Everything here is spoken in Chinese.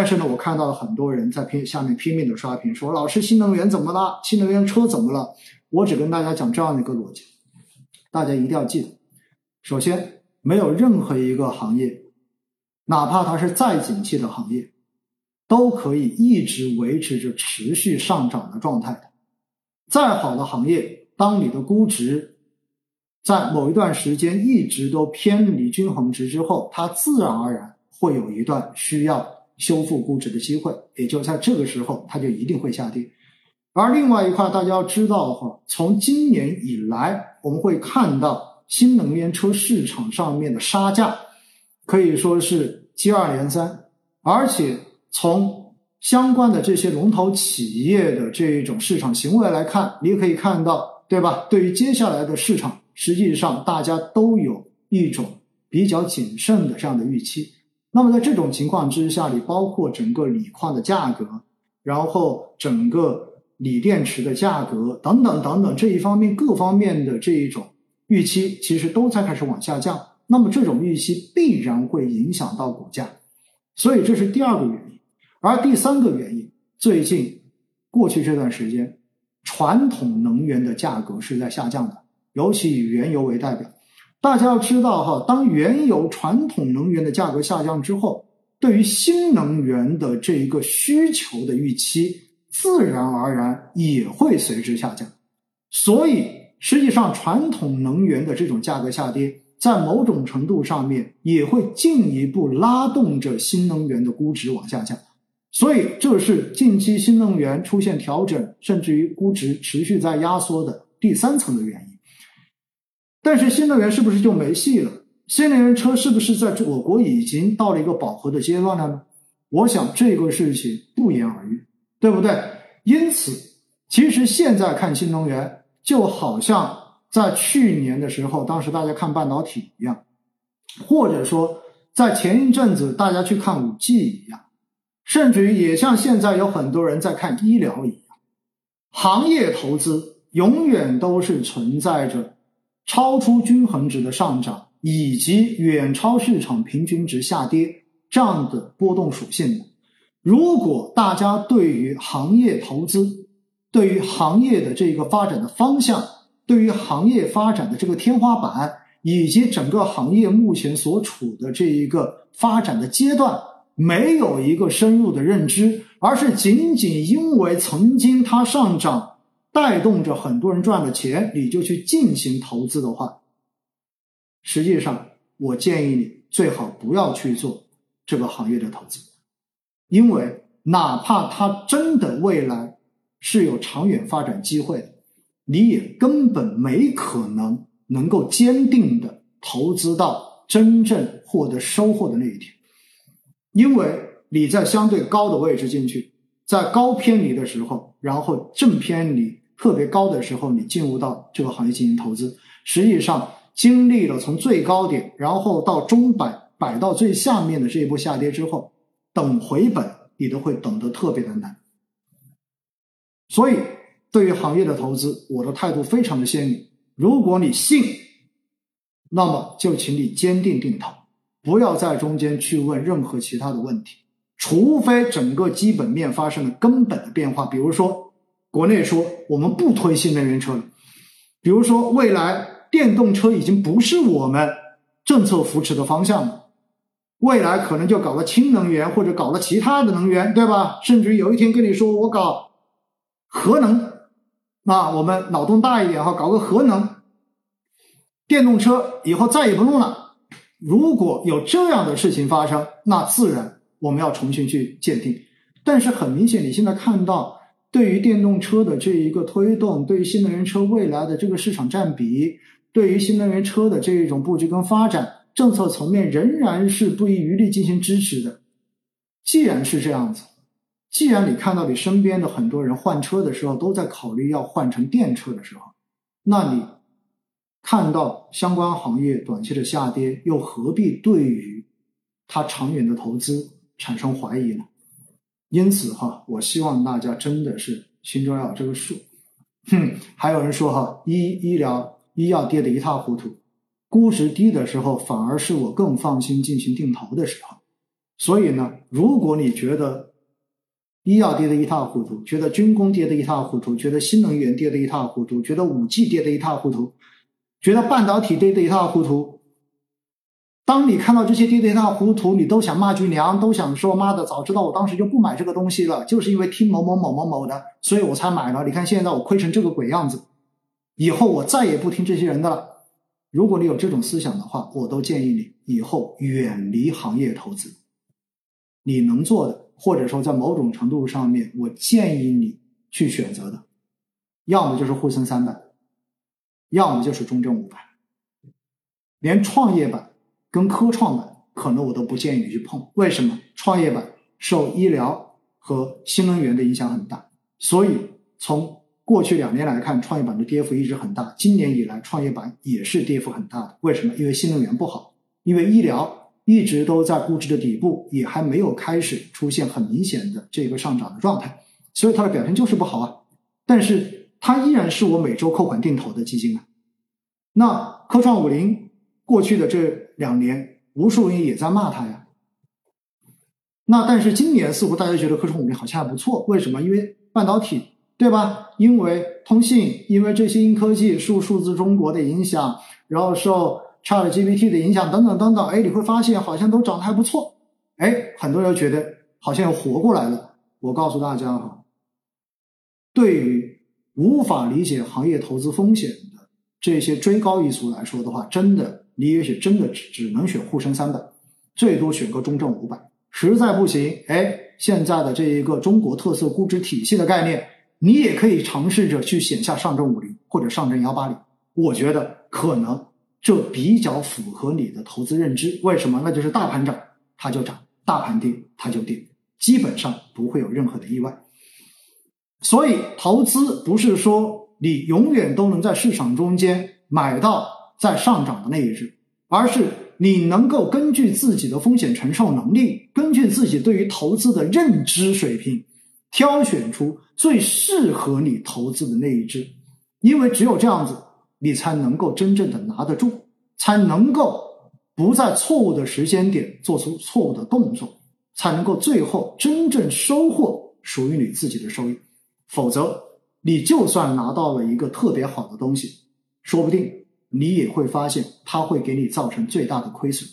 但是呢，我看到了很多人在拼下面拼命的刷屏，说老师新能源怎么了？新能源车怎么了？我只跟大家讲这样的一个逻辑，大家一定要记得：首先，没有任何一个行业，哪怕它是再景气的行业，都可以一直维持着持续上涨的状态的。再好的行业，当你的估值在某一段时间一直都偏离均衡值之后，它自然而然会有一段需要。修复估值的机会，也就在这个时候，它就一定会下跌。而另外一块，大家要知道的话，从今年以来，我们会看到新能源车市场上面的杀价可以说是接二连三，而且从相关的这些龙头企业的这一种市场行为来看，你也可以看到，对吧？对于接下来的市场，实际上大家都有一种比较谨慎的这样的预期。那么在这种情况之下，你包括整个锂矿的价格，然后整个锂电池的价格等等等等这一方面各方面的这一种预期，其实都在开始往下降。那么这种预期必然会影响到股价，所以这是第二个原因。而第三个原因，最近过去这段时间，传统能源的价格是在下降的，尤其以原油为代表。大家要知道哈，当原油传统能源的价格下降之后，对于新能源的这一个需求的预期，自然而然也会随之下降。所以，实际上传统能源的这种价格下跌，在某种程度上面也会进一步拉动着新能源的估值往下降。所以，这是近期新能源出现调整，甚至于估值持续在压缩的第三层的原因。但是新能源是不是就没戏了？新能源车是不是在我国已经到了一个饱和的阶段了呢？我想这个事情不言而喻，对不对？因此，其实现在看新能源，就好像在去年的时候，当时大家看半导体一样，或者说在前一阵子大家去看五 G 一样，甚至于也像现在有很多人在看医疗一样，行业投资永远都是存在着。超出均衡值的上涨，以及远超市场平均值下跌这样的波动属性的，如果大家对于行业投资、对于行业的这个发展的方向、对于行业发展的这个天花板，以及整个行业目前所处的这一个发展的阶段，没有一个深入的认知，而是仅仅因为曾经它上涨。带动着很多人赚了钱，你就去进行投资的话，实际上我建议你最好不要去做这个行业的投资，因为哪怕它真的未来是有长远发展机会的，你也根本没可能能够坚定的投资到真正获得收获的那一天，因为你在相对高的位置进去，在高偏离的时候，然后正偏离。特别高的时候，你进入到这个行业进行投资，实际上经历了从最高点，然后到中摆摆到最下面的这一波下跌之后，等回本你都会等得特别的难。所以，对于行业的投资，我的态度非常的鲜明。如果你信，那么就请你坚定定投，不要在中间去问任何其他的问题，除非整个基本面发生了根本的变化，比如说。国内说我们不推新能源车了，比如说未来电动车已经不是我们政策扶持的方向了，未来可能就搞了氢能源或者搞了其他的能源，对吧？甚至于有一天跟你说我搞核能，那我们脑洞大一点哈，搞个核能电动车以后再也不弄了。如果有这样的事情发生，那自然我们要重新去鉴定。但是很明显，你现在看到。对于电动车的这一个推动，对于新能源车未来的这个市场占比，对于新能源车的这一种布局跟发展，政策层面仍然是不遗余力进行支持的。既然是这样子，既然你看到你身边的很多人换车的时候都在考虑要换成电车的时候，那你看到相关行业短期的下跌，又何必对于它长远的投资产生怀疑呢？因此哈，我希望大家真的是心中要有这个数。哼，还有人说哈，医医疗医药跌得一塌糊涂，估值低的时候反而是我更放心进行定投的时候。所以呢，如果你觉得医药跌得一塌糊涂，觉得军工跌得一塌糊涂，觉得新能源跌得一塌糊涂，觉得五 G 跌得一塌糊涂，觉得半导体跌得一塌糊涂，当你看到这些跌得一塌糊涂，你都想骂句娘，都想说妈的，早知道我当时就不买这个东西了，就是因为听某某某某某的，所以我才买了。你看现在我亏成这个鬼样子，以后我再也不听这些人的了。如果你有这种思想的话，我都建议你以后远离行业投资。你能做的，或者说在某种程度上面，我建议你去选择的，要么就是沪深三百，要么就是中证五百。连创业板跟科创板，可能我都不建议你去碰。为什么？创业板受医疗和新能源的影响很大，所以从过去两年来看，创业板的跌幅一直很大。今年以来，创业板也是跌幅很大的。为什么？因为新能源不好，因为医疗一直都在估值的底部，也还没有开始出现很明显的这个上涨的状态，所以它的表现就是不好啊。但是它依然是我每周扣款定投的基金啊。那科创五零过去的这两年，无数人也在骂它呀。那但是今年似乎大家觉得科创五零好像还不错，为什么？因为半导体。对吧？因为通信，因为这些硬科技受数字中国的影响，然后受 Chat GPT 的影响，等等等等，哎，你会发现好像都涨得还不错，哎，很多人觉得好像又活过来了。我告诉大家哈，对于无法理解行业投资风险的这些追高一族来说的话，真的，你也许真的只只能选沪深三百，最多选个中证五百，实在不行，哎，现在的这一个中国特色估值体系的概念。你也可以尝试着去选下上证五零或者上证幺八零，我觉得可能这比较符合你的投资认知。为什么？那就是大盘涨它就涨，大盘跌它就跌，基本上不会有任何的意外。所以投资不是说你永远都能在市场中间买到在上涨的那一只，而是你能够根据自己的风险承受能力，根据自己对于投资的认知水平。挑选出最适合你投资的那一只，因为只有这样子，你才能够真正的拿得住，才能够不在错误的时间点做出错误的动作，才能够最后真正收获属于你自己的收益。否则，你就算拿到了一个特别好的东西，说不定你也会发现它会给你造成最大的亏损。